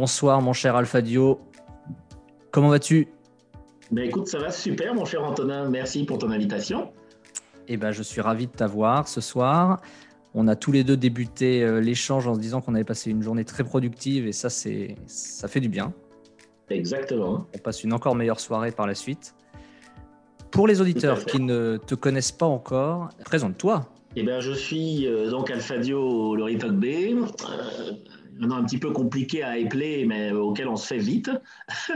bonsoir mon cher Alfadio. Comment vas-tu? Ben écoute, ça va super mon cher Antonin, merci pour ton invitation. Eh ben, je suis ravi de t'avoir ce soir. On a tous les deux débuté euh, l'échange en se disant qu'on avait passé une journée très productive et ça, c'est, ça fait du bien. Exactement. On passe une encore meilleure soirée par la suite. Pour les auditeurs qui ne te connaissent pas encore, présente-toi. Eh ben, je suis euh, donc Alfadio Loritok B, euh, un petit peu compliqué à épeler, mais auquel on se fait vite.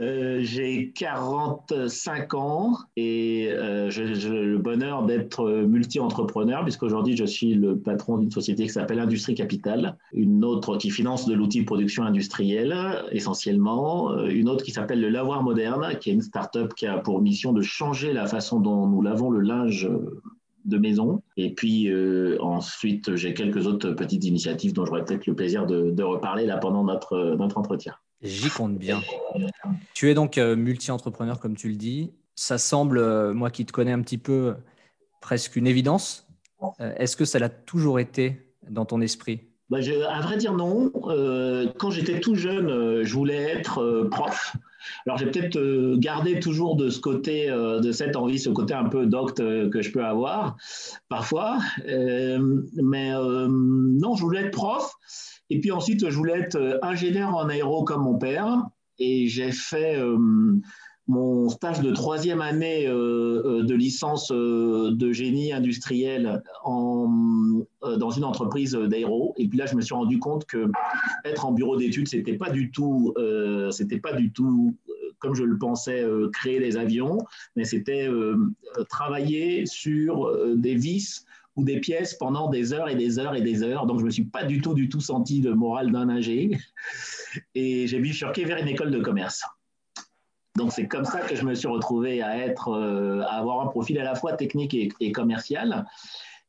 Euh, j'ai 45 ans et euh, j'ai le bonheur d'être multi-entrepreneur, puisqu'aujourd'hui je suis le patron d'une société qui s'appelle Industrie Capital, une autre qui finance de l'outil de production industrielle essentiellement, euh, une autre qui s'appelle le Lavoir Moderne, qui est une start-up qui a pour mission de changer la façon dont nous lavons le linge de maison. Et puis euh, ensuite, j'ai quelques autres petites initiatives dont j'aurai peut-être le plaisir de, reparler là pendant notre, notre entretien. J'y compte bien. Tu es donc euh, multi-entrepreneur, comme tu le dis. Ça semble, euh, moi qui te connais un petit peu, presque une évidence. Est-ce que ça l'a toujours été dans ton esprit? Bah, À vrai dire, non. quand j'étais tout jeune, je voulais être prof. Alors, j'ai peut-être euh, gardé toujours de ce côté, euh, de cette envie, ce côté un peu docte euh, que je peux avoir parfois. mais non, je voulais être prof. Et puis ensuite, je voulais être ingénieur en aéro comme mon père. Et j'ai fait mon stage de troisième année de licence de génie industriel en, dans une entreprise d'aéro. Et puis là, je me suis rendu compte que être en bureau d'études, c'était pas du tout, c'était pas du tout comme je le pensais, euh, créer des avions, mais c'était euh, travailler sur euh, des vis ou des pièces pendant des heures et des heures et des heures. Donc, je ne me suis pas du tout, du tout senti de morale d'un ingé. Et j'ai bifurqué vers une école de commerce. Donc, c'est comme ça que je me suis retrouvé à, être, à avoir un profil à la fois technique et, commercial.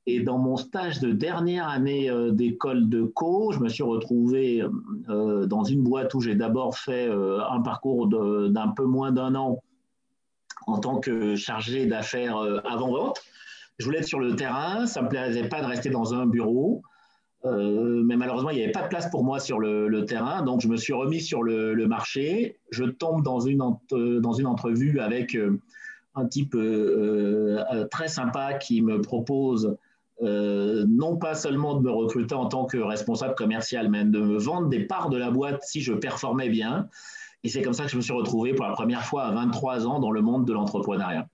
Et dans mon stage de dernière année euh, d'école de co, je me suis retrouvé euh, dans une boîte où j'ai d'abord fait euh, un parcours d'un peu moins d'un an en tant que chargé d'affaires avant-vente. Je voulais être sur le terrain, ça ne me plaisait pas de rester dans un bureau, mais malheureusement, il n'y avait pas de place pour moi sur le, terrain, donc je me suis remis sur le, marché. Je tombe dans une, dans une entrevue avec un type très sympa qui me propose euh, non pas seulement de me recruter en tant que responsable commercial, mais de me vendre des parts de la boîte si je performais bien. Et c'est comme ça que je me suis retrouvé pour la première fois à 23 ans dans le monde de l'entrepreneuriat.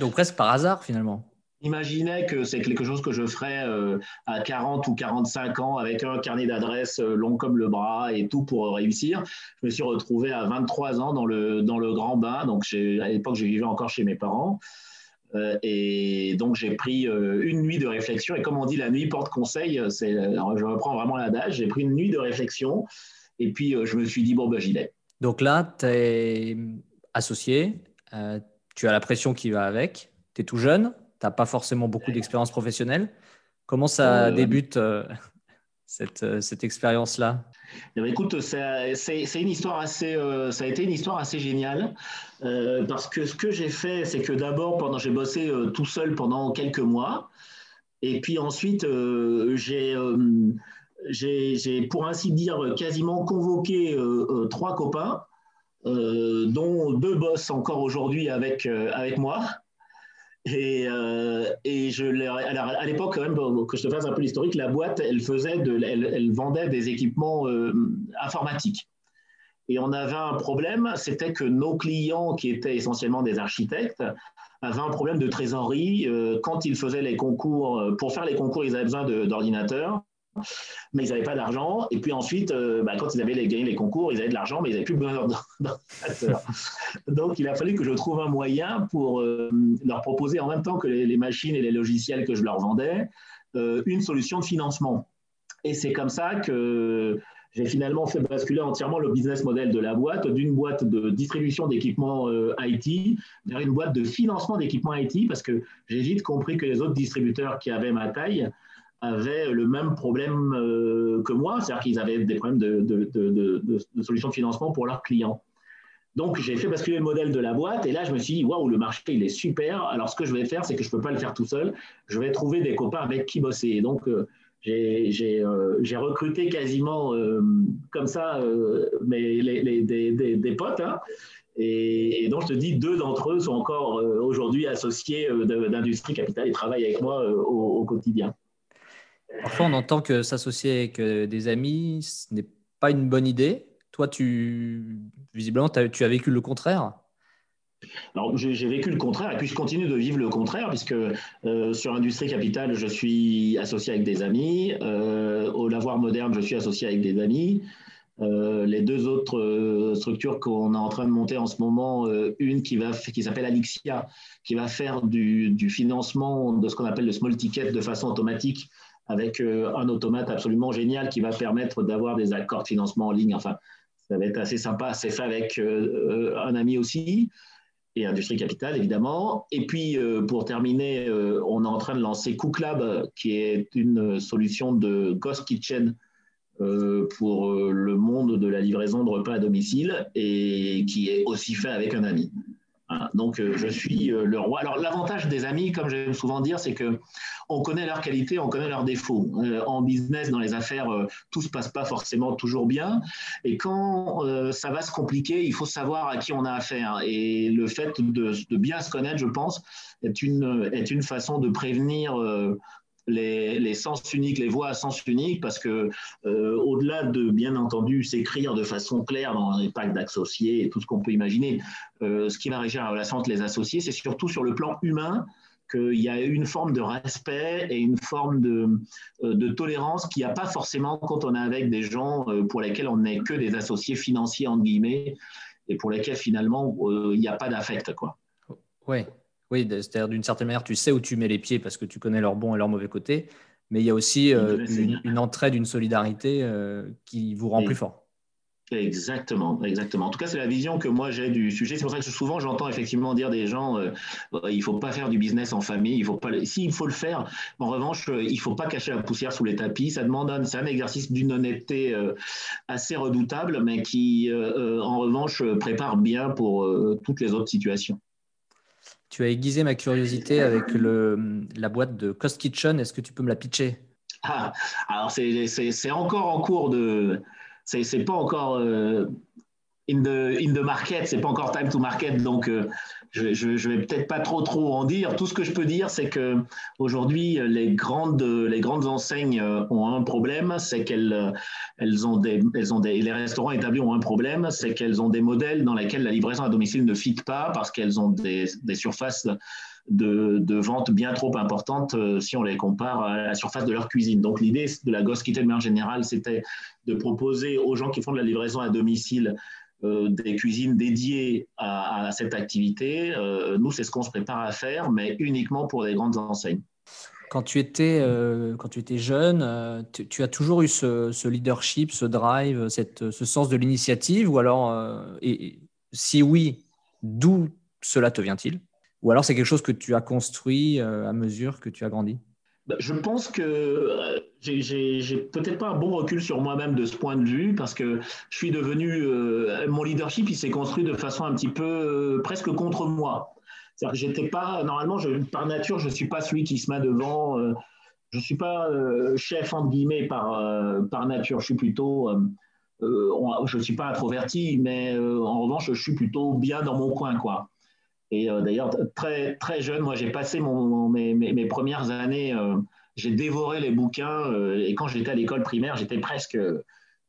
Donc presque par hasard finalement. Imaginez que c'est quelque chose que je ferais euh, à 40 ou 45 ans avec un carnet d'adresses euh, long comme le bras et tout pour réussir. Je me suis retrouvé à 23 ans dans le, dans le grand bain. Donc à l'époque, je vivais encore chez mes parents. Euh, et donc, j'ai pris euh, une nuit de réflexion. Et comme on dit, la nuit porte conseil. Je reprends vraiment l'adage. J'ai pris une nuit de réflexion. Et puis, euh, je me suis dit, bon, ben, j'y vais. Donc là, tu es associé. tu as la pression qui va avec. Tu es tout jeune. Tu n'as pas forcément beaucoup d'expérience professionnelle. Comment ça débute cette, cette expérience-là? Eh ben, écoute, c'est une histoire assez, euh, ça a été une histoire assez géniale euh, parce que ce que j'ai fait, c'est que d'abord, pendant, j'ai bossé euh, tout seul pendant quelques mois, et puis ensuite, j'ai, j'ai, pour ainsi dire, quasiment convoqué trois copains, dont deux bossent encore aujourd'hui avec avec moi. Et, euh, et je alors à l'époque, quand même, que je te fasse un peu l'historique, la boîte, elle, faisait de, elle, vendait des équipements euh, informatiques. Et on avait un problème, c'était que nos clients, qui étaient essentiellement des architectes, avaient un problème de trésorerie. Euh, quand ils faisaient les concours, pour faire les concours, ils avaient besoin d'ordinateurs mais ils n'avaient pas d'argent. Et puis ensuite, euh, bah, quand ils avaient gagné les concours, ils avaient de l'argent, mais ils n'avaient plus besoin d'ordinateur. Donc, il a fallu que je trouve un moyen pour euh, leur proposer, en même temps que les, machines et les logiciels que je leur vendais, euh, une solution de financement. Et c'est comme ça que j'ai finalement fait basculer entièrement le business model de la boîte, d'une boîte de distribution d'équipements IT vers une boîte de financement d'équipements IT, parce que j'ai vite compris que les autres distributeurs qui avaient ma taille avaient le même problème euh, que moi, c'est-à-dire qu'ils avaient des problèmes de, de, de, solutions de financement pour leurs clients. Donc, j'ai fait basculer le modèle de la boîte et là, je me suis dit, waouh, le marché, il est super. Alors, ce que je vais faire, c'est que je ne peux pas le faire tout seul. Je vais trouver des copains avec qui bosser. Et donc, euh, j'ai recruté quasiment comme ça mais des, potes. Hein. Et, donc, je te dis, deux d'entre eux sont encore aujourd'hui associés d'Industrie Capital et travaillent avec moi au, quotidien. Parfois, on entend que s'associer avec des amis, ce n'est pas une bonne idée. Toi, tu, visiblement, tu as vécu le contraire. Alors, j'ai vécu le contraire et puis je continue de vivre le contraire puisque euh, sur Industrie Capital, je suis associé avec des amis. Euh, au Lavoir Moderne, je suis associé avec des amis. Euh, les deux autres structures qu'on est en train de monter en ce moment, une qui s'appelle Alixia, qui va faire du, du financement de ce qu'on appelle le small ticket de façon automatique avec un automate absolument génial qui va permettre d'avoir des accords de financement en ligne. Enfin, ça va être assez sympa. C'est fait avec un ami aussi et Industrie Capital, évidemment. Et puis, euh, pour terminer, euh, on est en train de lancer CookLab, qui est une solution de Ghost Kitchen euh, pour le monde de la livraison de repas à domicile et qui est aussi fait avec un ami. Donc, euh, je suis euh, le roi. Alors, l'avantage des amis, comme j'aime souvent dire, c'est que on connaît leurs qualités, on connaît leurs défauts. Euh, en business, dans les affaires, tout se passe pas forcément toujours bien. Et quand ça va se compliquer, il faut savoir à qui on a affaire. Et le fait de, bien se connaître, je pense, est une, est une façon de prévenir les, sens uniques, les voix à sens unique, parce que euh, au-delà de, bien entendu, s'écrire de façon claire dans les packs d'associés et tout ce qu'on peut imaginer, euh, ce qui va régir la relation entre les associés, c'est surtout sur le plan humain qu'il y a une forme de respect et une forme de, euh, de tolérance qu'il n'y a pas forcément quand on est avec des gens pour lesquels on n'est que des associés financiers, entre guillemets, et pour lesquels finalement il n'y a pas d'affect. Quoi. Ouais, oui, c'est-à-dire d'une certaine manière, tu sais où tu mets les pieds parce que tu connais leurs bons et leurs mauvais côtés, mais il y a aussi euh, une, entraide, une solidarité euh, qui vous rend plus fort. Exactement, exactement. En tout cas, c'est la vision que moi j'ai du sujet. C'est pour ça que souvent j'entends effectivement dire des gens, euh, il faut pas faire du business en famille, il faut pas. Si il faut le faire, en revanche, il faut pas cacher la poussière sous les tapis. Ça demande un, c'est un exercice d'une honnêteté assez redoutable, mais qui, en revanche, prépare bien pour toutes les autres situations. Tu as aiguisé ma curiosité avec le, la boîte de Cost Kitchen. Est-ce que tu peux me la pitcher? Ah, Alors, c'est encore en cours de. C'est pas encore euh, in, the, in the market, c'est pas encore time to market. Donc, euh, je, ne vais peut-être pas trop trop en dire. Tout ce que je peux dire, c'est que aujourd'hui, les grandes les grandes enseignes ont un problème, c'est qu'elles elles ont des elles ont des les restaurants établis ont un problème, c'est qu'elles ont des modèles dans lesquels la livraison à domicile ne fit pas parce qu'elles ont des, des surfaces de, de, vente bien trop importantes euh, si on les compare à la surface de leur cuisine. Donc l'idée de la Ghost Kitchen en général, c'était de proposer aux gens qui font de la livraison à domicile euh, des cuisines dédiées à, cette activité. Euh, nous, c'est ce qu'on se prépare à faire, mais uniquement pour les grandes enseignes. Quand tu étais, quand tu étais jeune, tu, as toujours eu ce, leadership, ce drive, ce sens de l'initiative Ou alors, et, si oui, d'où cela te vient-il? Ou alors c'est quelque chose que tu as construit à mesure que tu as grandi? Bah, je pense que euh, j'ai peut-être pas un bon recul sur moi-même de ce point de vue parce que je suis devenu euh, mon leadership, il s'est construit de façon un petit peu euh, presque contre moi. C'est-à-dire que j'étais pas normalement, par nature, je suis pas celui qui se met devant. je suis pas chef entre guillemets par par nature. Je suis plutôt je ne suis pas introverti, mais en revanche, je suis plutôt bien dans mon coin, quoi. Et euh, d'ailleurs, très, très jeune, moi, j'ai passé mes, mes, premières années, euh, j'ai dévoré les bouquins. Euh, et quand j'étais à l'école primaire, j'étais presque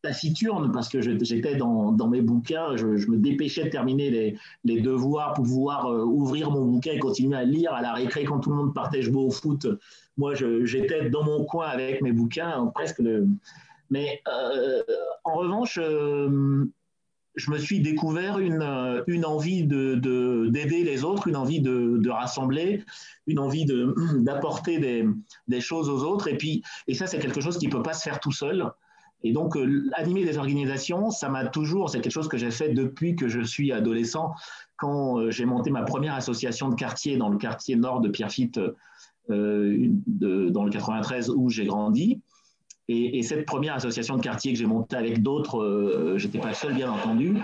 taciturne parce que j'étais dans, dans, mes bouquins. Je, me dépêchais de terminer les, les devoirs pour pouvoir ouvrir mon bouquin et continuer à lire à la récré quand tout le monde partait jouer au foot. Moi, j'étais dans mon coin avec mes bouquins, presque. De... Mais en revanche, je me suis découvert une, euh, envie d'aider de, les autres, une envie de, rassembler, une envie d'apporter des, choses aux autres. Et, puis, et ça, c'est quelque chose qui ne peut pas se faire tout seul. Et donc, euh, animer des organisations, ça m'a toujours, c'est quelque chose que j'ai fait depuis que je suis adolescent, quand euh, j'ai monté ma première association de quartier dans le quartier nord de Pierrefitte, dans le 93 où j'ai grandi. Et, cette première association de quartier que j'ai montée avec d'autres, euh, je n'étais pas seul, bien entendu.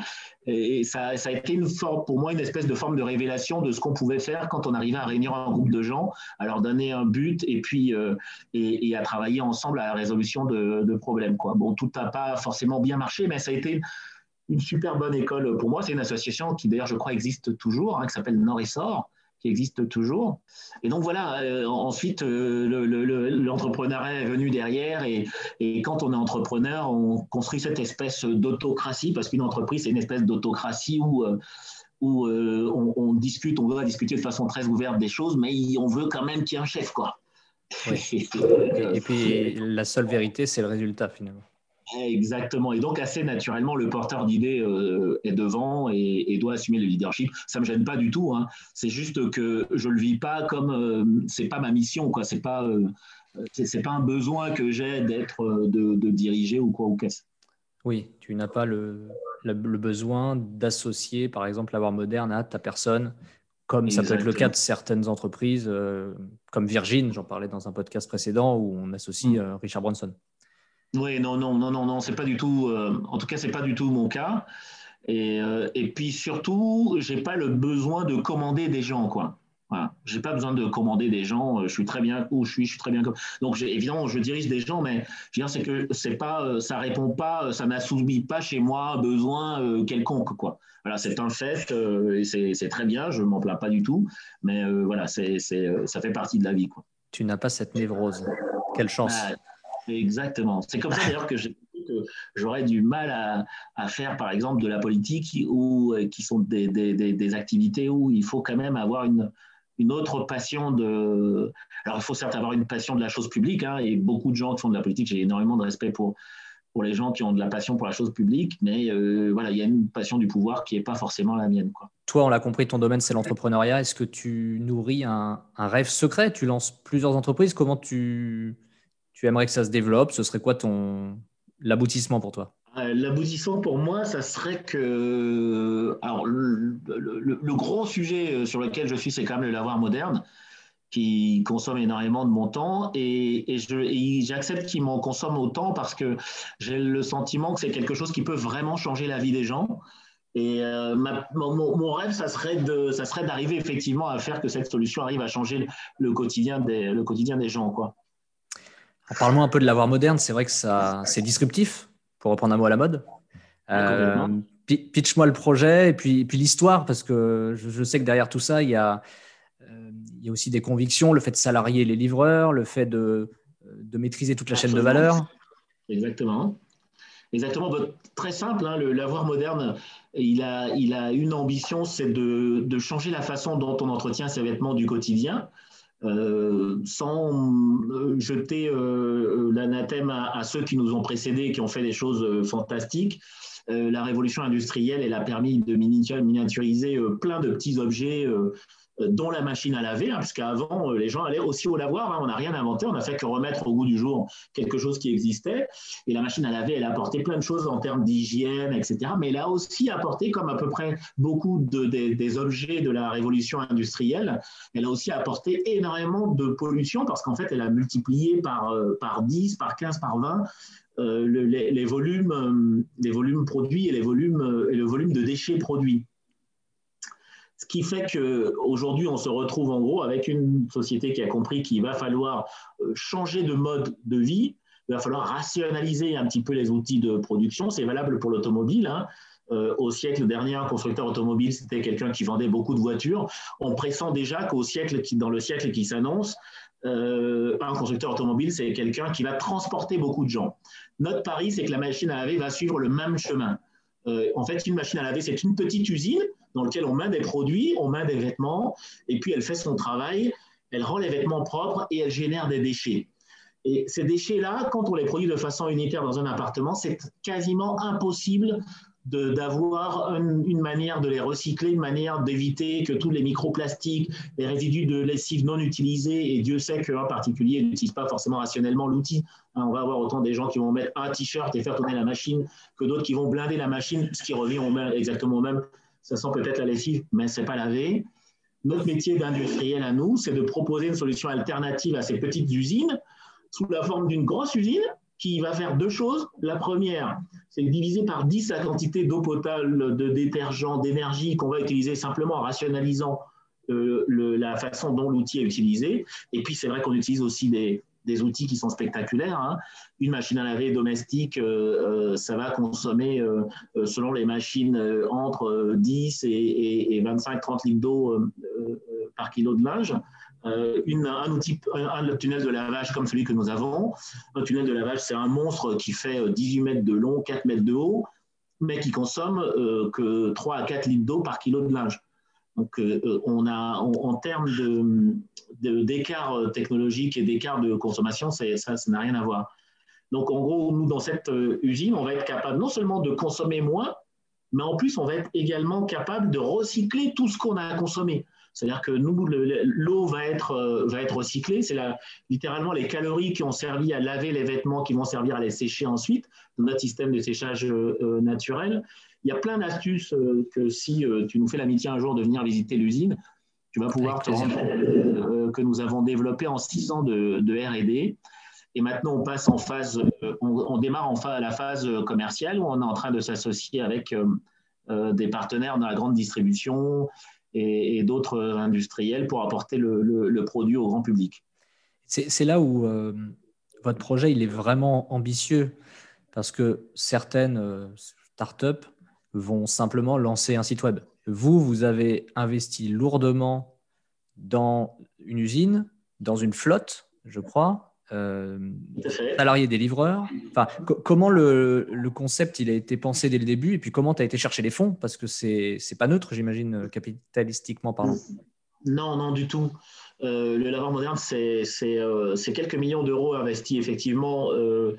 Et, ça, a été pour moi une espèce de forme de révélation de ce qu'on pouvait faire quand on arrivait à réunir un groupe de gens, à leur donner un but et puis euh, et, à travailler ensemble à la résolution de, problèmes. Quoi. Bon, tout n'a pas forcément bien marché, mais ça a été une super bonne école pour moi. C'est une association qui d'ailleurs je crois existe toujours, hein, qui s'appelle Sort qui existe toujours. Et donc voilà, euh, ensuite, euh, l'entrepreneuriat est venu derrière et, et, quand on est entrepreneur, on construit cette espèce d'autocratie, parce qu'une entreprise, c'est une espèce d'autocratie où, euh, où on, discute, on veut discuter de façon très ouverte des choses, mais on veut quand même qu'il y ait un chef, quoi. et puis, la seule vérité, c'est le résultat, finalement. Exactement. Et donc, assez naturellement, le porteur d'idées euh, est devant et, doit assumer le leadership. Ça me gêne pas du tout. Hein. C'est juste que je le vis pas comme euh, c'est pas ma mission. quoi. C'est pas euh, c'est pas un besoin que j'ai d'être de, diriger ou quoi ou qu'est-ce. Oui, tu n'as pas le, le, besoin d'associer, par exemple, l'avoir moderne à ta personne, comme ça peut être le cas de certaines entreprises, comme Virgin, j'en parlais dans un podcast précédent où on associe mm. Richard Branson. Oui, non, non, non, non, non, c'est pas du tout. Euh, en tout cas, c'est pas du tout mon cas. Et, euh, et puis surtout, j'ai pas le besoin de commander des gens, quoi. Voilà. J'ai pas besoin de commander des gens. Euh, je suis très bien où je suis, je suis très bien. Donc évidemment, je dirige des gens, mais je veux dire, c'est que c'est pas, ça répond pas, ça n'assouvit pas chez moi un besoin quelconque, quoi. Voilà, c'est un fait et c'est très bien. Je m'en plains pas du tout, mais voilà, c'est ça fait partie de la vie, quoi. Tu n'as pas cette névrose. Quelle chance. Bah, Exactement. C'est comme ça d'ailleurs que j'aurais du mal à, faire, par exemple, de la politique ou euh, qui sont des, activités où il faut quand même avoir une, une autre passion de. Alors, il faut certes avoir une passion de la chose publique, hein, et beaucoup de gens qui font de la politique, j'ai énormément de respect pour, pour les gens qui ont de la passion pour la chose publique, mais euh, voilà, il y a une passion du pouvoir qui n'est pas forcément la mienne. Quoi. Toi, on l'a compris, ton domaine, c'est l'entrepreneuriat. Est-ce que tu nourris un, un, rêve secret? Tu lances plusieurs entreprises. Comment tu, tu aimerais que ça se développe Ce serait quoi ton l'aboutissement pour toi? Euh, L'aboutissement pour moi, ça serait que alors le, gros sujet euh, sur lequel je suis, c'est quand même le lavoir moderne qui consomme énormément de mon temps et, j'accepte qu'il m'en consomme autant parce que j'ai le sentiment que c'est quelque chose qui peut vraiment changer la vie des gens. Et euh, mon, rêve, ça serait de, ça serait d'arriver effectivement à faire que cette solution arrive à changer le quotidien des, le quotidien des gens, quoi. Parle-moi un peu de l'avoir moderne. C'est vrai que ça, c'est disruptif, pour reprendre un mot à la mode. Euh, pitch-moi le projet et puis, puis l'histoire, parce que je, sais que derrière tout ça, il y, a, euh, il y a aussi des convictions, le fait de salarier les livreurs, le fait de, de maîtriser toute la chaîne de valeur. Exactement. Exactement, très simple, hein, le l'avoir moderne, il a, il a une ambition, c'est de, de, changer la façon dont on entretient ses vêtements du quotidien. Euh, sans euh, jeter euh, l'anathème à, ceux qui nous ont précédés, qui ont fait des choses fantastiques. la révolution industrielle, elle a permis de miniaturiser plein de petits objets euh, dont la machine à laver, hein, parce qu'avant, euh, les gens allaient aussi au lavoir. Hein, on n'a rien inventé, on n'a fait que remettre au goût du jour quelque chose qui existait. Et la machine à laver, elle a apporté plein de choses en termes d'hygiène, etc. Mais elle a aussi apporté, comme à peu près beaucoup de, des, objets de la révolution industrielle, elle a aussi apporté énormément de pollution, parce qu'en fait, elle a multiplié par, euh, par 10, par 15, par 20 les, volumes, les volumes produits et, les volumes, et le volume de déchets produits. Ce qui fait qu'aujourd'hui, on se retrouve en gros avec une société qui a compris qu'il va falloir euh, changer de mode de vie, il va falloir rationaliser un petit peu les outils de production. C'est valable pour l'automobile. Hein. Euh, au siècle dernier, un constructeur automobile, c'était quelqu'un qui vendait beaucoup de voitures. On pressent déjà qu'au siècle, dans le siècle qui s'annonce, euh, un constructeur automobile, c'est quelqu'un qui va transporter beaucoup de gens. Notre pari, c'est que la machine à laver va suivre le même chemin. en fait, une machine à laver, c'est une petite usine dans lequel on met des produits, on met des vêtements, et puis elle fait son travail, elle rend les vêtements propres et elle génère des déchets. Et ces déchets-là, quand on les produit de façon unitaire dans un appartement, c'est quasiment impossible d'avoir une, manière de les recycler, une manière d'éviter que tous les microplastiques, les résidus de lessive non utilisés, et Dieu sait qu'un particulier n'utilise pas forcément rationnellement l'outil. Hein, on va avoir autant des gens qui vont mettre un t-shirt et faire tourner la machine que d'autres qui vont blinder la machine, ce qui revient exactement au même ça sent peut-être la lessive, mais ce n'est pas lavé. Notre métier d'industriel à nous, c'est de proposer une solution alternative à ces petites usines sous la forme d'une grosse usine qui va faire deux choses. La première, c'est diviser par 10 la quantité d'eau potable, de détergent, d'énergie qu'on va utiliser simplement en rationalisant euh, la façon dont l'outil est utilisé. Et puis, c'est vrai qu'on utilise aussi des, des, outils qui sont spectaculaires. Hein. Une machine à laver domestique, euh, euh, ça va consommer, selon les machines, entre 10 et, et 25-30 litres d'eau par kilo de linge. Un outil, un, tunnel de lavage comme celui que nous avons. Un tunnel de lavage, c'est un monstre qui fait 18 mètres de long, 4 mètres de haut, mais qui consomme que 3 à 4 litres d'eau par kilo de linge. Donc, euh, euh, on a, en, termes d'écart de, technologique et d'écart de consommation, ça, n'a rien à voir. Donc, en gros, nous, dans cette euh, usine, on va être capable non seulement de consommer moins, mais en plus, on va être également capable de recycler tout ce qu'on a consommé. C'est-à-dire que nous, l'eau va être recyclée. C'est littéralement les calories qui ont servi à laver les vêtements qui vont servir à les sécher ensuite, dans notre système de séchage naturel. Il y a plein d'astuces euh, que si euh, tu nous fais l'amitié un jour de venir visiter l'usine, tu vas pouvoir te rendre compte euh, que nous avons développé en six ans de, R&D. Et maintenant, on passe en phase, on, démarre en phase, la phase commerciale où on est en train de s'associer avec des partenaires dans la grande distribution et, d'autres industriels pour apporter le, produit au grand public. C'est là où votre projet il est vraiment ambitieux parce que certaines startups vont simplement lancer un site web. Vous, vous avez investi lourdement dans une usine, dans une flotte, je crois, euh, salarié des livreurs. Enfin, comment le, le, concept il a été pensé dès le début et puis comment tu as été chercher les fonds? Parce que c'est n'est pas neutre, j'imagine, capitalistiquement parlant. Non, non, du tout. Euh, le laveur moderne, c'est euh, quelques millions d'euros investis effectivement euh,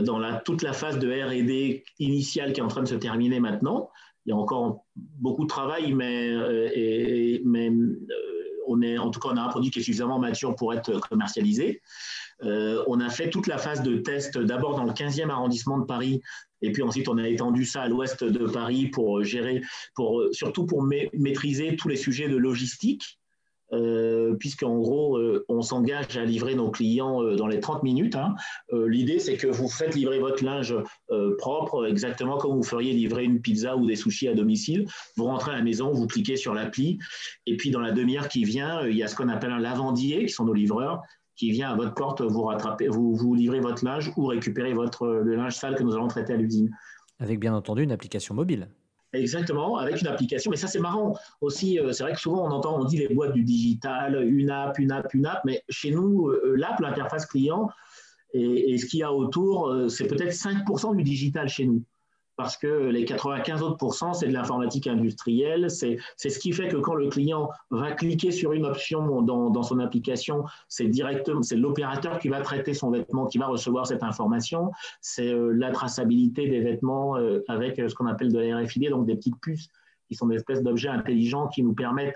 dans toute la phase de RD initiale qui est en train de se terminer maintenant. Il y a encore beaucoup de travail, mais, on est, en tout cas, on a un produit qui est suffisamment mature pour être commercialisé. on a fait toute la phase de test d'abord dans le 15e arrondissement de Paris, et puis ensuite on a étendu ça à l'ouest de Paris pour gérer, surtout pour maîtriser tous les sujets de logistique euh, puisqu'en gros, euh, on s'engage à livrer nos clients euh, dans les 30 minutes. Hein. L'idée, c'est que vous faites livrer votre linge propre, exactement comme vous feriez livrer une pizza ou des sushis à domicile. Vous rentrez à la maison, vous cliquez sur l'appli, et puis dans la demi-heure qui vient, il y a ce qu'on appelle un lavandier, qui sont nos livreurs, qui vient à votre porte vous rattraper, vous, vous livrez votre linge ou récupérer votre, le linge sale que nous allons traiter à l'usine. Avec bien entendu une application mobile. Exactement, avec une application. Mais ça, c'est marrant aussi. Euh, c'est vrai que souvent, on entend, on dit les boîtes du digital, une app, une app, une app. Mais chez nous, euh, l'app, l'interface client et, ce qu'il y a autour, euh, c'est peut-être 5% du digital chez nous parce que les 95 autres c'est de l'informatique industrielle. C'est ce qui fait que quand le client va cliquer sur une option dans, dans son application, c'est directement, c'est l'opérateur qui va traiter son vêtement, qui va recevoir cette information. C'est euh, la traçabilité des vêtements euh, avec euh, ce qu'on appelle de la RFID, donc des petites puces qui sont des espèces d'objets intelligents qui nous permettent.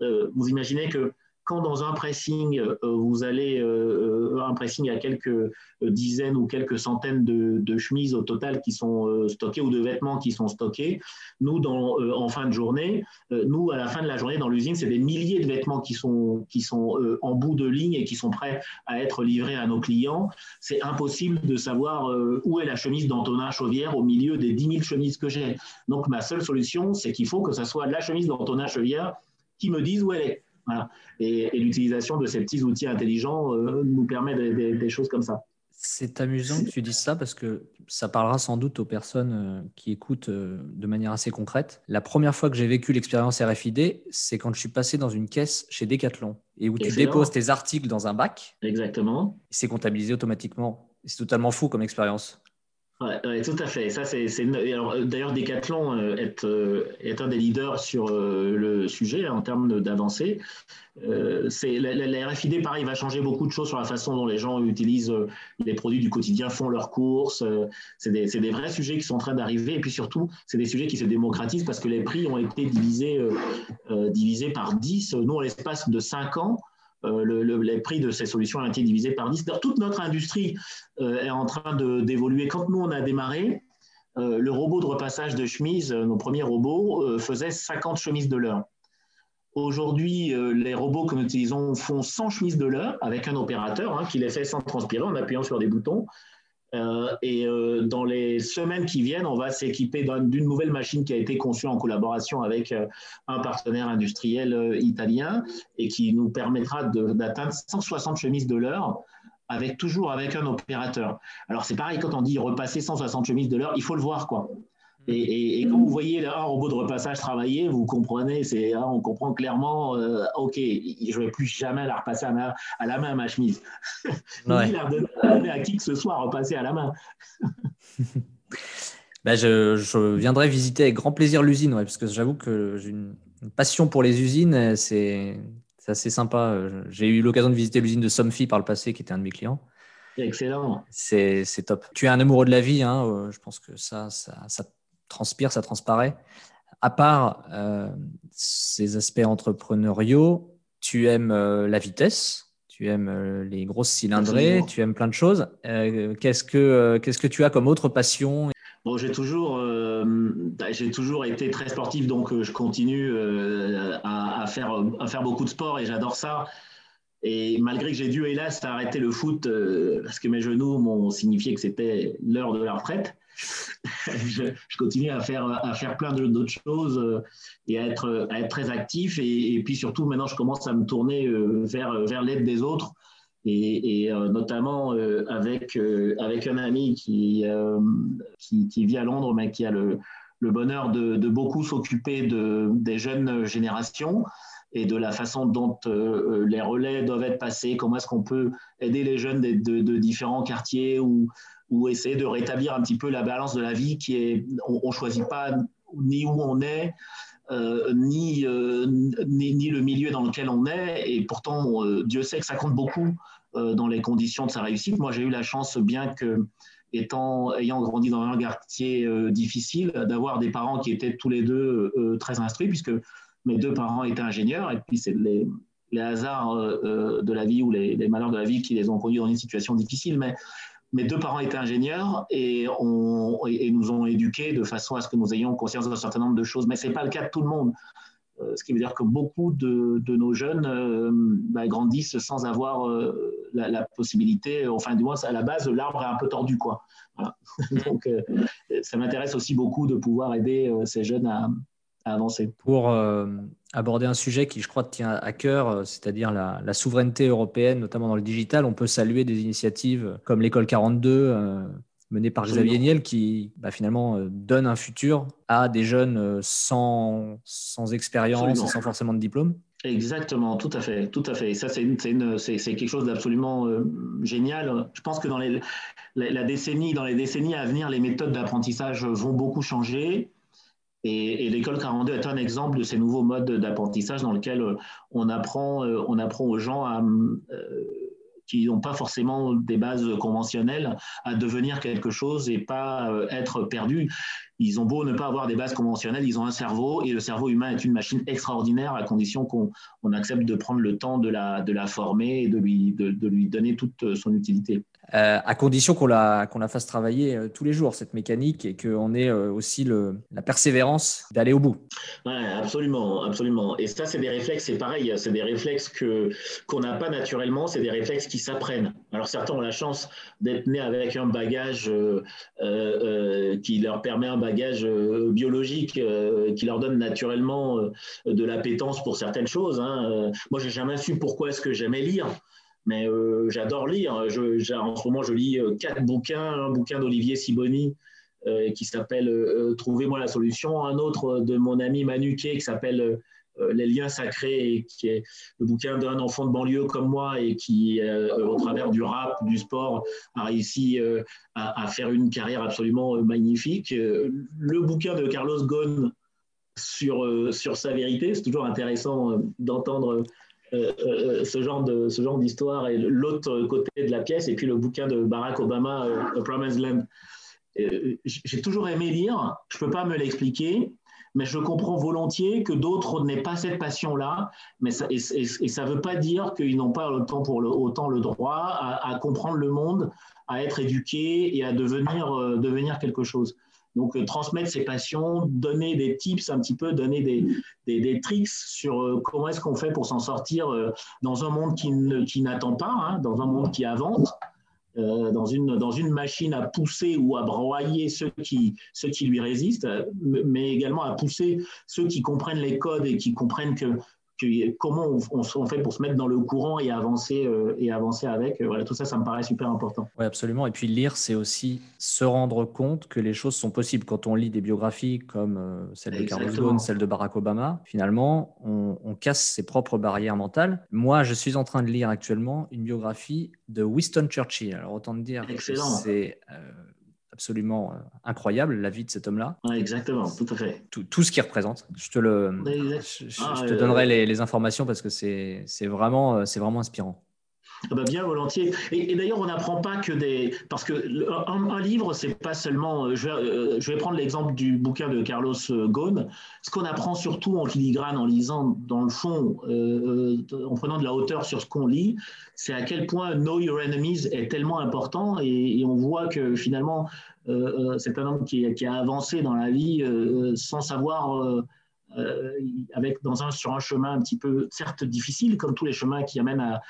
vous imaginez que quand dans un pressing, euh, vous allez, euh, euh, un pressing à quelques dizaines ou quelques centaines de, chemises au total qui sont stockées ou de vêtements qui sont stockés, nous, en fin de journée, nous, à la fin de la journée, dans l'usine, c'est des milliers de vêtements qui sont, qui sont en bout de ligne et qui sont prêts à être livrés à nos clients. C'est impossible de savoir où est la chemise d'Antonin Chauvière au milieu des 10 000 chemises que j'ai. Donc, ma seule solution, c'est qu'il faut que ce soit la chemise d'Antonin Chauvière qui me dise où elle est. Et, l'utilisation de ces petits outils intelligents euh, nous permet des, choses comme ça. C'est amusant que tu dises ça parce que ça parlera sans doute aux personnes euh, qui écoutent euh, de manière assez concrète. La première fois que j'ai vécu l'expérience RFID, c'est quand je suis passé dans une caisse chez Decathlon et où tu déposes tes articles dans un bac. Exactement. C'est comptabilisé automatiquement. C'est totalement fou comme expérience. Oui, tout à fait. Ça, c'est, d'ailleurs, Decathlon euh, est, euh, est, un des leaders sur euh, le sujet en termes d'avancée. la, RFID, pareil, va changer beaucoup de choses sur la façon dont les gens utilisent les produits du quotidien, font leurs courses. c'est, des, des, vrais sujets qui sont en train d'arriver. Et puis surtout, c'est des sujets qui se démocratisent parce que les prix ont été divisés, divisés par 10. Nous, en l'espace de 5 ans, euh, le, les prix de ces solutions ont été divisés par 10. Toute notre industrie euh, est en train d'évoluer. Quand nous, on a démarré, euh, le robot de repassage de chemises, nos premiers robots, faisaient 50 chemises de l'heure. Aujourd'hui, les robots que nous utilisons font 100 chemises de l'heure avec un opérateur hein, qui les fait sans transpirer en appuyant sur des boutons. Euh, et euh, dans les semaines qui viennent, on va s'équiper d'une nouvelle machine qui a été conçue en collaboration avec euh, un partenaire industriel italien et qui nous permettra d'atteindre 160 chemises de l'heure avec toujours avec un opérateur. Alors c'est pareil quand on dit repasser 160 chemises de l'heure, il faut le voir quoi. Et, quand vous voyez un robot de repassage travailler, vous comprenez, c'est, hein, on comprend clairement, euh, ok, je ne vais plus jamais la repasser à, la main ma chemise. Ouais. la redonner à qui que ce soit à repasser à la main. Ben, je, viendrai visiter avec grand plaisir l'usine, parce que j'avoue que j'ai une, passion pour les usines, c'est, assez sympa. J'ai eu l'occasion de visiter l'usine de Somfy par le passé, qui était un de mes clients. Excellent. C'est, top. Tu es un amoureux de la vie, hein, euh, je pense que ça, ça, ça transpire, ça transparaît. À part euh, ces aspects entrepreneuriaux, tu aimes euh, la vitesse, tu aimes euh, les grosses cylindrées, tu aimes plein de choses. qu'est-ce, que, qu'est-ce que tu as comme autre passion? Bon, j'ai toujours, j'ai toujours été très sportif, donc je continue à, faire, à faire beaucoup de sport et j'adore ça. Et malgré que j'ai dû, hélas, arrêter le foot parce que mes genoux m'ont signifié que c'était l'heure de la retraite, je, continue à faire, à faire plein d'autres choses euh, et à être, à être très actif. Et, puis surtout, maintenant, je commence à me tourner euh, vers, vers l'aide des autres. Et, euh, notamment avec, avec un ami qui, qui, vit à Londres, mais qui a le, le bonheur de, beaucoup s'occuper de, des jeunes générations et de la façon dont les relais doivent être passés, comment est-ce qu'on peut aider les jeunes de, de différents quartiers ou, ou essayer de rétablir un petit peu la balance de la vie qui est, on ne choisit pas ni où on est, euh, ni, euh, ni, ni, le milieu dans lequel on est, et pourtant euh, Dieu sait que ça compte beaucoup dans les conditions de sa réussite. Moi j'ai eu la chance, bien que étant, ayant grandi dans un quartier difficile, d'avoir des parents qui étaient tous les deux très instruits, puisque mes deux parents étaient ingénieurs, et puis c'est les, les hasards de la vie ou les, les, malheurs de la vie qui les ont conduits dans une situation difficile, mais mes deux parents étaient ingénieurs et, nous ont éduqués de façon à ce que nous ayons conscience d'un certain nombre de choses. Mais ce n'est pas le cas de tout le monde. Euh, ce qui veut dire que beaucoup de, nos jeunes euh, bah, grandissent sans avoir euh, la, possibilité, enfin du moins à la base, l'arbre est un peu tordu. Quoi. Donc ça m'intéresse aussi beaucoup de pouvoir aider ces jeunes à, avancer. Pour euh, aborder un sujet qui, je crois, tient à cœur, euh, c'est-à-dire la, souveraineté européenne, notamment dans le digital, on peut saluer des initiatives comme l'école 42, euh, menée par Xavier Niel, qui bah, finalement donne un futur à des jeunes sans, sans expérience et sans forcément de diplôme. Exactement, tout à fait, tout à fait. ça, c'est quelque chose d'absolument génial. Je pense que dans les, la, décennie, dans les décennies à venir, les méthodes d'apprentissage vont beaucoup changer. Et, l'école 42 est un exemple de ces nouveaux modes d'apprentissage dans lesquels euh, on apprend, euh, on apprend aux gens euh, qui n'ont pas forcément des bases conventionnelles à devenir quelque chose et pas être perdus. Ils ont beau ne pas avoir des bases conventionnelles, ils ont un cerveau et le cerveau humain est une machine extraordinaire à condition qu'on accepte de prendre le temps de la, de la former et de lui, de lui donner toute son utilité. Euh, à condition qu'on la, fasse travailler euh, tous les jours, cette mécanique, et qu'on ait euh, aussi la persévérance d'aller au bout. Oui, absolument, absolument. Et ça, c'est des réflexes, c'est pareil, c'est des réflexes que, qu'on n'a pas naturellement, c'est des réflexes qui s'apprennent. Alors certains ont la chance d'être nés avec un bagage qui leur permet un bagage biologique, qui leur donne naturellement de l'appétence pour certaines choses. Hein. Moi, j'ai jamais su pourquoi est-ce que j'aimais lire. Mais euh, j'adore lire. Je, en ce moment, je lis euh, quatre bouquins. Un bouquin d'Olivier Siboni euh, qui s'appelle Trouvez-moi la solution. Un autre de mon ami Manuquet qui s'appelle les liens sacrés, qui est le bouquin d'un enfant de banlieue comme moi et qui, au travers du rap, du sport, a réussi à, faire une carrière absolument magnifique. Le bouquin de Carlos Ghosn sur, sur sa vérité, c'est toujours intéressant d'entendre euh, euh, ce genre de ce genre d'histoire et l'autre côté de la pièce et puis le bouquin de Barack Obama euh, The Promised Land j'ai toujours aimé lire je peux pas me l'expliquer mais je comprends volontiers que d'autres n'aient pas cette passion-là, mais ça, et, ça ne veut pas dire qu'ils n'ont pas autant, pour le, autant le droit à, comprendre le monde, à être éduqués et à devenir, devenir quelque chose. Donc, euh, transmettre ses passions, donner des tips un petit peu, donner des, des, tricks sur euh, comment est-ce qu'on fait pour s'en sortir euh, dans un monde qui, qui n'attend pas, hein, dans un monde qui avance. dans, une, dans une machine à pousser ou à broyer ceux qui, ceux qui lui résistent, mais également à pousser ceux qui comprennent les codes et qui comprennent que comment on, fait pour se mettre dans le courant et avancer, euh, et avancer avec. Euh, voilà, tout ça, ça me paraît super important. Oui, absolument. Et puis lire, c'est aussi se rendre compte que les choses sont possibles. Quand on lit des biographies comme euh, celle de Carlos Ghosn, celle de Barack Obama, finalement, on, on, casse ses propres barrières mentales. Moi, je suis en train de lire actuellement une biographie de Winston Churchill. Alors, autant de dire que c'est absolument euh, incroyable, la vie de cet homme-là. exactement, tout à fait. Tout, ce qu'il représente. Je te, le, je, ah, te donnerai les, les, informations parce que c'est vraiment, euh, vraiment inspirant. Ah bah bien volontiers. Et, d'ailleurs, on n'apprend pas que des. Parce que un, livre, c'est pas seulement. Euh, je vais, euh, je vais prendre l'exemple du bouquin de Carlos euh, Ghosn. Ce qu'on apprend surtout en filigrane, en lisant dans le fond, en prenant de la hauteur sur ce qu'on lit, c'est à quel point Know Your Enemies est tellement important. Et, on voit que finalement, c'est un homme qui, qui, a avancé dans la vie sans savoir. avec dans un, sur un chemin un petit peu, certes difficile, comme tous les chemins qui amènent à,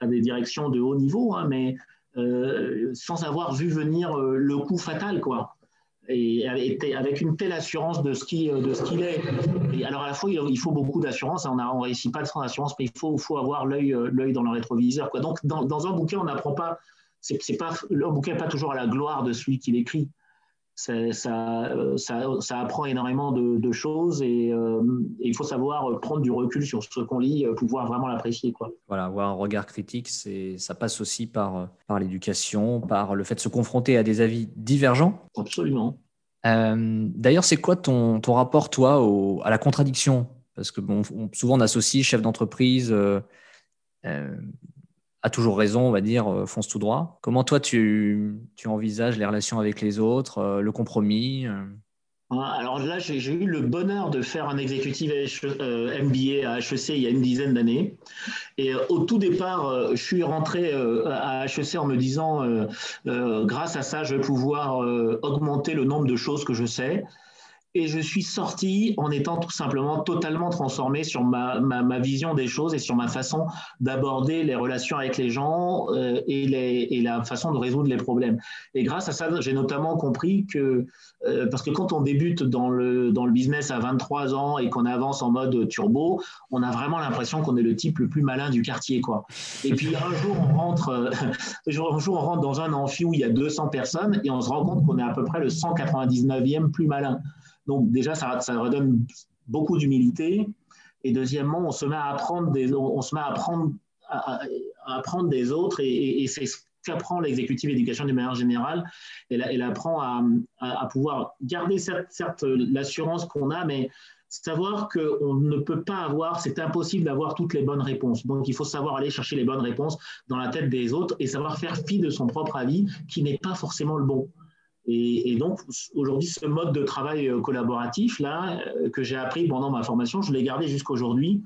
à, des directions de haut niveau, hein, mais euh, sans avoir vu venir euh, le coup fatal, quoi. Et avec une telle assurance de ce qu'il est. Alors à la fois, il faut beaucoup d'assurance. On ne réussit pas sans assurance, mais il faut, faut avoir l'œil dans le rétroviseur. Quoi. Donc dans, un bouquin, on n'apprend pas. Pas le bouquin n'est pas toujours à la gloire de celui qui l'écrit ça, ça, apprend énormément de, choses euh, et, il faut savoir prendre du recul sur ce qu'on lit, pour pouvoir vraiment l'apprécier. Voilà, avoir un regard critique, ça passe aussi par, par l'éducation, par le fait de se confronter à des avis divergents. Absolument. Euh, d'ailleurs, c'est quoi ton, ton, rapport, toi, à la contradiction? Parce que bon, souvent, on associe chef d'entreprise, euh, a toujours raison, on va dire, euh, fonce tout droit. Comment toi, tu, envisages les relations avec les autres, euh, le compromis euh? alors là, j'ai eu le bonheur de faire un exécutif MBA à HEC il y a une dizaine d'années. Et au tout départ, je suis rentré à HEC en me disant, grâce à ça, je vais pouvoir augmenter le nombre de choses que je sais et je suis sorti en étant tout simplement totalement transformé sur ma, ma, vision des choses et sur ma façon d'aborder les relations avec les gens euh, et, la façon de résoudre les problèmes. Et grâce à ça, j'ai notamment compris que, euh, parce que quand on débute dans le, dans le business à 23 ans et qu'on avance en mode turbo, on a vraiment l'impression qu'on est le type le plus malin du quartier. Quoi. Et puis un jour, on rentre, euh, un jour, on rentre dans un amphi où il y a 200 personnes et on se rend compte qu'on est à peu près le 199e plus malin. Donc déjà, ça, redonne beaucoup d'humilité. Et deuxièmement, on se met à apprendre des, on, se met à apprendre, à, apprendre des autres et, c'est ce qu'apprend l'exécutif éducation d'une manière générale. Elle, apprend à, à, pouvoir garder certes, l'assurance qu'on a, mais savoir qu'on ne peut pas avoir, c'est impossible d'avoir toutes les bonnes réponses. Donc il faut savoir aller chercher les bonnes réponses dans la tête des autres et savoir faire fi de son propre avis qui n'est pas forcément le bon. Et, donc, aujourd'hui, ce mode de travail euh, collaboratif, là, euh, que j'ai appris pendant ma formation, je l'ai gardé jusqu'aujourd'hui.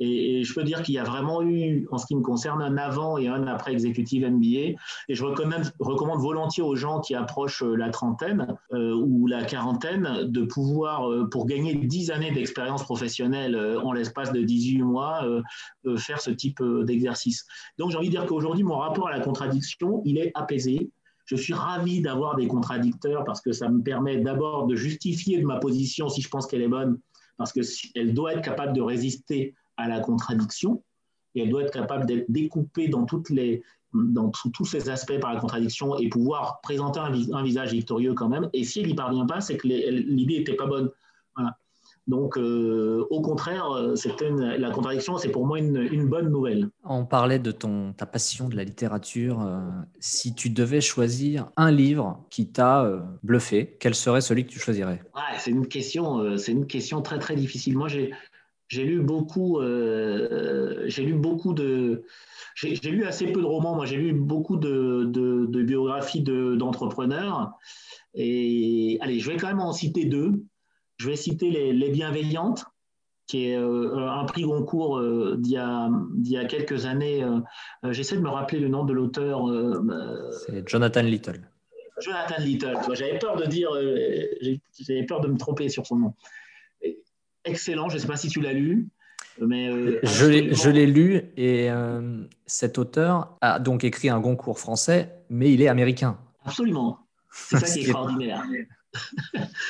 Et, je peux dire qu'il y a vraiment eu, en ce qui me concerne, un avant et un après exécutif MBA. Et je recommande, recommande volontiers aux gens qui approchent euh, la trentaine ou la quarantaine de pouvoir, pour gagner 10 années d'expérience professionnelle en l'espace de 18 mois, faire ce type d'exercice. Donc j'ai envie de dire qu'aujourd'hui, mon rapport à la contradiction, il est apaisé. Je suis ravi d'avoir des contradicteurs parce que ça me permet d'abord de justifier de ma position si je pense qu'elle est bonne, parce qu'elle doit être capable de résister à la contradiction et elle doit être capable d'être découpée dans, tous ces aspects par la contradiction et pouvoir présenter un, un visage victorieux quand même. Et si elle n'y parvient pas, c'est que l'idée n'était pas bonne. Donc, euh, au contraire, euh, la contradiction, c'est pour moi une, bonne nouvelle. On parlait de ton, ta passion de la littérature. Euh, si tu devais choisir un livre qui t'a bluffé, quel serait celui que tu choisirais? C'est une question, c'est une question très très difficile. Moi, j'ai j'ai lu beaucoup, j'ai lu beaucoup de, j'ai lu assez peu de romans. Moi, j'ai lu beaucoup de, de biographies d'entrepreneurs. et allez, je vais quand même en citer deux. Je vais citer Les, Bienveillantes, qui est euh, un prix Goncourt euh, d'il y, a quelques années. Euh, j'essaie de me rappeler le nom de l'auteur. C'est Jonathan Little. Jonathan Little. J'avais peur de dire, j'avais peur de me tromper sur son nom. Excellent. Je ne sais pas si tu l'as lu. Mais, je l'ai lu et cet auteur a donc écrit un Goncourt français, mais il est américain. Absolument. C'est ça qui est extraordinaire.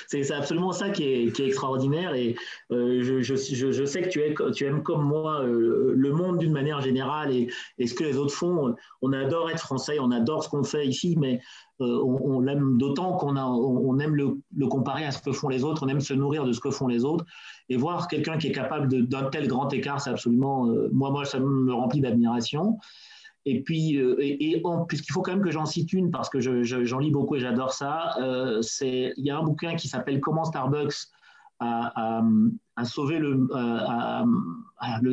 C'est absolument ça qui est, extraordinaire et euh, je, sais que tu, aimes comme moi euh, le monde d'une manière générale et, ce que les autres font. On adore être français, on adore ce qu'on fait ici, mais euh, on, l'aime d'autant qu'on on, aime le, comparer à ce que font les autres, on aime se nourrir de ce que font les autres et voir quelqu'un qui est capable d'un tel grand écart, c'est absolument, moi, moi, ça me remplit d'admiration. Et puis, euh, puisqu'il faut quand même que j'en cite une parce que j'en lis beaucoup et j'adore ça, euh, il y a un bouquin qui s'appelle Comment Starbucks a, sauvé le,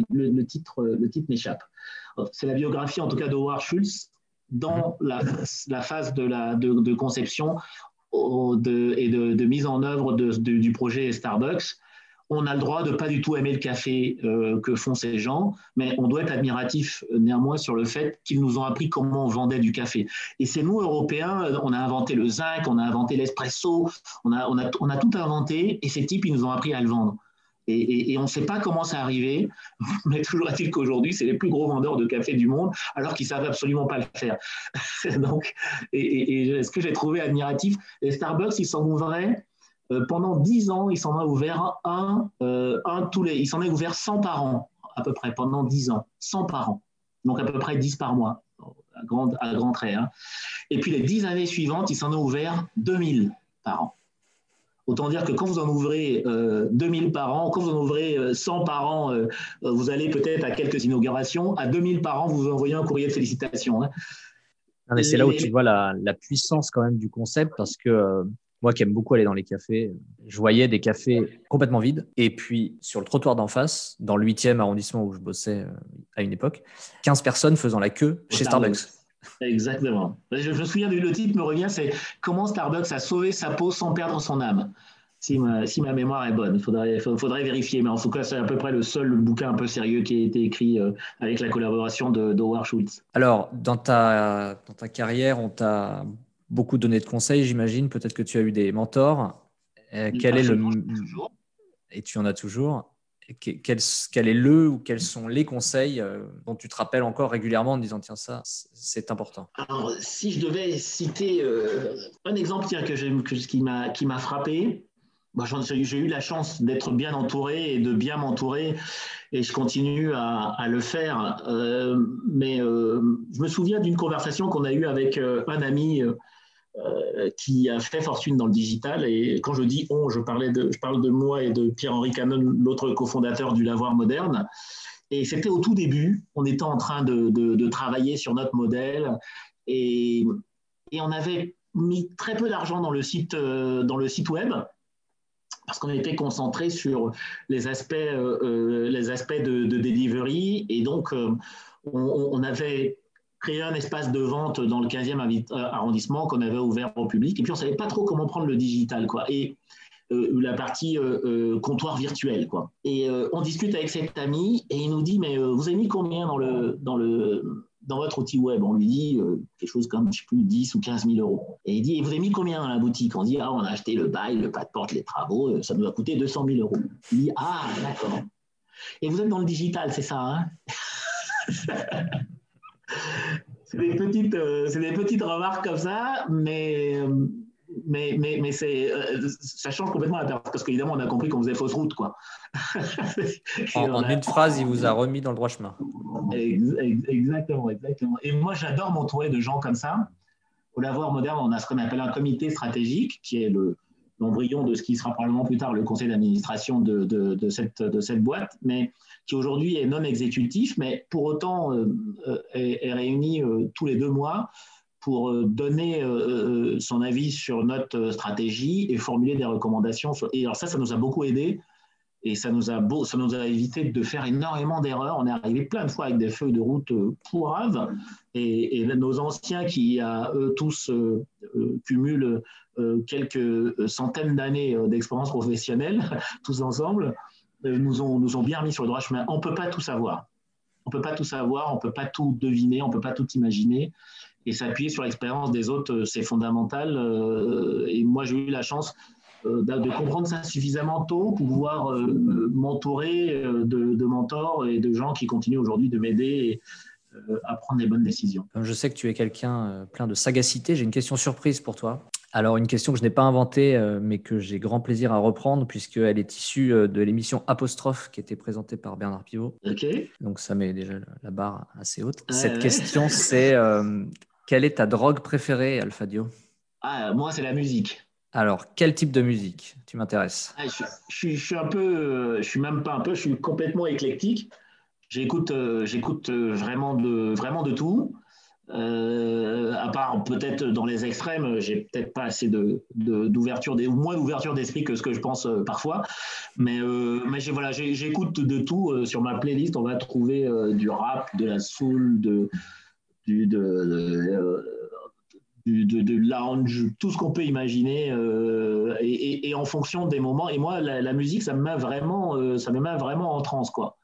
le, titre, le titre m'échappe. C'est la biographie en tout cas d'Howard Schultz dans la, phase de, la, de, conception et de, mise en œuvre du projet Starbucks on a le droit de pas du tout aimer le café euh, que font ces gens, mais on doit être admiratif euh, néanmoins sur le fait qu'ils nous ont appris comment on vendait du café. Et c'est nous, Européens, on a inventé le zinc, on a inventé l'espresso, on a, tout inventé, et ces types, ils nous ont appris à le vendre. Et, on ne sait pas comment ça arrivé, mais toujours est-il qu'aujourd'hui, c'est les plus gros vendeurs de café du monde, alors qu'ils ne savent absolument pas le faire. Donc, et, ce que j'ai trouvé admiratif, les Starbucks, ils s'en ouvraient euh, pendant 10 ans, il s'en a ouvert un, euh, un tous les, il s'en a ouvert 100 par an, à peu près, pendant 10 ans. 100 par an. Donc à peu près 10 par mois, à grand, à grand trait. Hein. Et puis les 10 années suivantes, il s'en a ouvert 2000 par an. Autant dire que quand vous en ouvrez 2000 euh, par an, quand vous en ouvrez 100 par an, vous allez peut-être à quelques inaugurations. À 2000 par an, vous envoyez un courrier de félicitations. Hein. c'est là où tu vois la, la, puissance quand même du concept parce que moi qui aime beaucoup aller dans les cafés, je voyais des cafés complètement vides. Et puis, sur le trottoir d'en face, dans le 8e arrondissement où je bossais euh, à une époque, 15 personnes faisant la queue chez Starbucks. Exactement. Je, me souviens du le titre me revient, c'est comment Starbucks a sauvé sa peau sans perdre son âme? Si ma, si ma mémoire est bonne, il faudrait, faudrait, vérifier. Mais en tout cas, c'est à peu près le seul bouquin un peu sérieux qui a été écrit euh, avec la collaboration de, de Schultz. Alors, dans ta, dans ta carrière, on t'a beaucoup donné de conseils, j'imagine. Peut-être que tu as eu des mentors. Euh, quel est le et tu en as toujours. Quel, quel, est le ou quels sont les conseils euh, dont tu te rappelles encore régulièrement en disant tiens ça c'est important. Alors si je devais citer euh, un exemple tiens, que, qui m'a qui m'a frappé, bah, j'ai eu la chance d'être bien entouré et de bien m'entourer et je continue à, à le faire. mais je me souviens d'une conversation qu'on a eue avec un ami euh, qui a fait fortune dans le digital. Et quand je dis on, je, parle de moi et de Pierre-Henri Canon, l'autre cofondateur du Lavoir Moderne. Et c'était au tout début, on était en train de, travailler sur notre modèle et, on avait mis très peu d'argent dans, le site, euh, dans le site web parce qu'on était concentré sur les aspects, euh, les aspects de, de, delivery et donc on, on avait créer un espace de vente dans le 15e euh, arrondissement qu'on avait ouvert au public. Et puis, on ne savait pas trop comment prendre le digital, quoi. Et euh, la partie euh, comptoir virtuel, quoi. Et on discute avec cet ami et il nous dit, mais vous avez mis combien dans, le, dans, le, dans votre outil web? On lui dit quelque chose comme, je sais plus, 10 ou 15 000 euros. Et il dit, et vous avez mis combien dans la boutique? On dit, ah, on a acheté le bail, le pas de porte, les travaux, ça nous a coûté 200 000 euros. Il dit, ah, d'accord. Et vous êtes dans le digital, c'est ça, hein? c'est des petites, euh, c'est des petites remarques comme ça, mais mais, mais, mais c'est, euh, ça change complètement la parce qu'évidemment, on a compris qu'on faisait fausse route. Quoi. en, une phrase, il vous a remis dans le droit chemin. Exactement, exactement. Et moi, j'adore m'entourer de gens comme ça. Au Lavoir moderne, on a ce qu'on appelle un comité stratégique, qui est le, l'embryon de ce qui sera probablement plus tard le conseil d'administration de, cette, boîte, mais qui aujourd'hui est non exécutif, mais pour autant euh, euh, est, réuni euh, tous les deux mois pour donner son avis sur notre stratégie et formuler des recommandations. Et alors ça, ça nous a beaucoup aidé et ça nous a, ça nous a évité de faire énormément d'erreurs. On est arrivé plein de fois avec des feuilles de route pourraves et, et nos anciens qui, à eux tous, cumulent quelques centaines d'années d'expérience professionnelle, tous ensemble, euh, nous ont, nous ont bien mis sur le droit chemin. On ne peut pas tout savoir. On ne peut pas tout savoir, on ne peut pas tout deviner, on ne peut pas tout imaginer. Et s'appuyer sur l'expérience des autres, euh, c'est fondamental. Euh, et moi, j'ai eu la chance de comprendre ça suffisamment tôt pour pouvoir m'entourer de, de, mentors et de gens qui continuent aujourd'hui de m'aider à prendre les bonnes décisions. Je sais que tu es quelqu'un plein de sagacité. J'ai une question surprise pour toi. Alors, une question que je n'ai pas inventée, euh, mais que j'ai grand plaisir à reprendre, puisqu'elle est issue euh, de l'émission Apostrophe qui était présentée par Bernard Pivot. Ok. Donc, ça met déjà la barre assez haute. Cette question, c'est euh, quelle est ta drogue préférée, Alfadio Ah, moi, c'est la musique. Alors, quel type de musique? Tu m'intéresses. Ah, je, suis un peu, je suis même pas un peu, je suis complètement éclectique. J'écoute, j'écoute vraiment de, vraiment de tout. Euh, à part peut-être dans les extrêmes, j'ai peut-être pas assez de, d'ouverture, ou moins d'ouverture d'esprit que ce que je pense euh, parfois. Mais, euh, mais voilà, j'écoute de tout. sur ma playlist, on va trouver du rap, de la soul, de, du, de, de, lounge, tout ce qu'on peut imaginer, et, en fonction des moments. Et moi, la, la musique, ça me met vraiment, ça me met vraiment en transe, quoi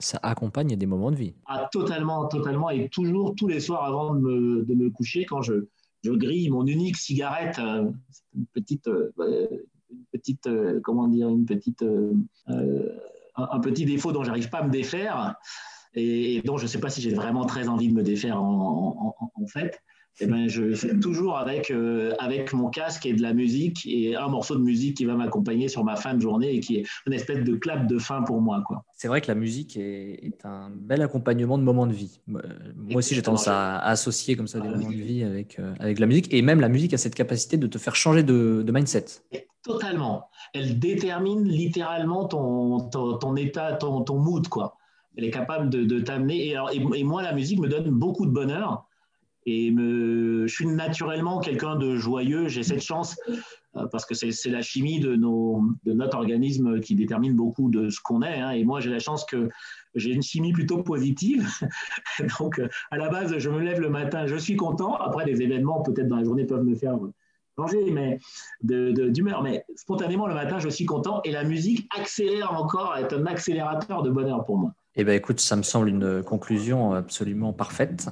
ça accompagne des moments de vie. Ah, totalement, totalement. Et toujours, tous les soirs avant de me, coucher, quand je, je, grille mon unique cigarette, euh, une petite, euh, une petite euh, comment dire, une petite, un, petit défaut dont j'arrive pas à me défaire et, dont je ne sais pas si j'ai vraiment très envie de me défaire en fait. Eh ben, je fais toujours avec, euh, avec mon casque et de la musique et un morceau de musique qui va m'accompagner sur ma fin de journée et qui est une espèce de clap de fin pour moi. C'est vrai que la musique est, un bel accompagnement de moments de vie. Moi aussi, j'ai tendance à, associer comme ça des moments de vie avec, euh, avec la musique. Et même la musique a cette capacité de te faire changer de, de mindset. Totalement. Elle détermine littéralement ton, ton, état, ton, ton, mood. Quoi. Elle est capable de, de t'amener. Et, et, moi, la musique me donne beaucoup de bonheur et je suis naturellement quelqu'un de joyeux. J'ai cette chance euh, parce que c'est la chimie de, notre organisme qui détermine beaucoup de ce qu'on est. Hein. et moi, j'ai la chance que j'ai une chimie plutôt positive. Donc, à la base, je me lève le matin, je suis content. Après, des événements, peut-être dans la journée, peuvent me faire changer d'humeur. mais spontanément, le matin, je suis content. Et la musique accélère encore, est un accélérateur de bonheur pour moi. Eh bien, écoute, ça me semble une conclusion absolument parfaite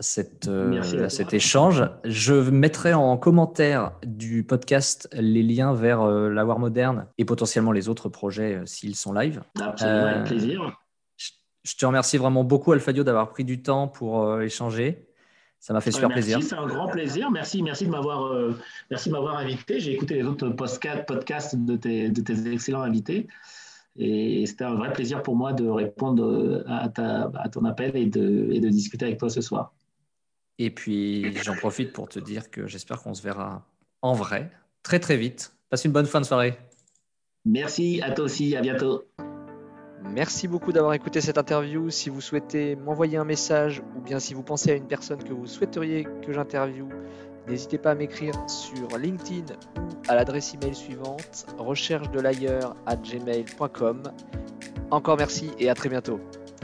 cette, euh, cet échange. Je mettrai en commentaire du podcast les liens vers euh, la War Moderne et potentiellement les autres projets euh, s'ils sont live. Absolument, avec plaisir. Je, te remercie vraiment beaucoup, Alfadio, d'avoir pris du temps pour échanger. Ça m'a fait super plaisir. C'est un grand plaisir. Merci, merci de m'avoir, merci de m'avoir invité. J'ai écouté les autres podcasts de tes, de tes excellents invités. Et c'était un vrai plaisir pour moi de répondre à, ta, à ton appel et de, et de discuter avec toi ce soir. Et puis, j'en profite pour te dire que j'espère qu'on se verra en vrai très très vite. Passe une bonne fin de soirée. Merci à toi aussi, à bientôt. Merci beaucoup d'avoir écouté cette interview. Si vous souhaitez m'envoyer un message ou bien si vous pensez à une personne que vous souhaiteriez que j'interviewe, n'hésitez pas à m'écrire sur LinkedIn ou à l'adresse email suivante recherche de l'ailleurs à gmail.com. Encore merci et à très bientôt.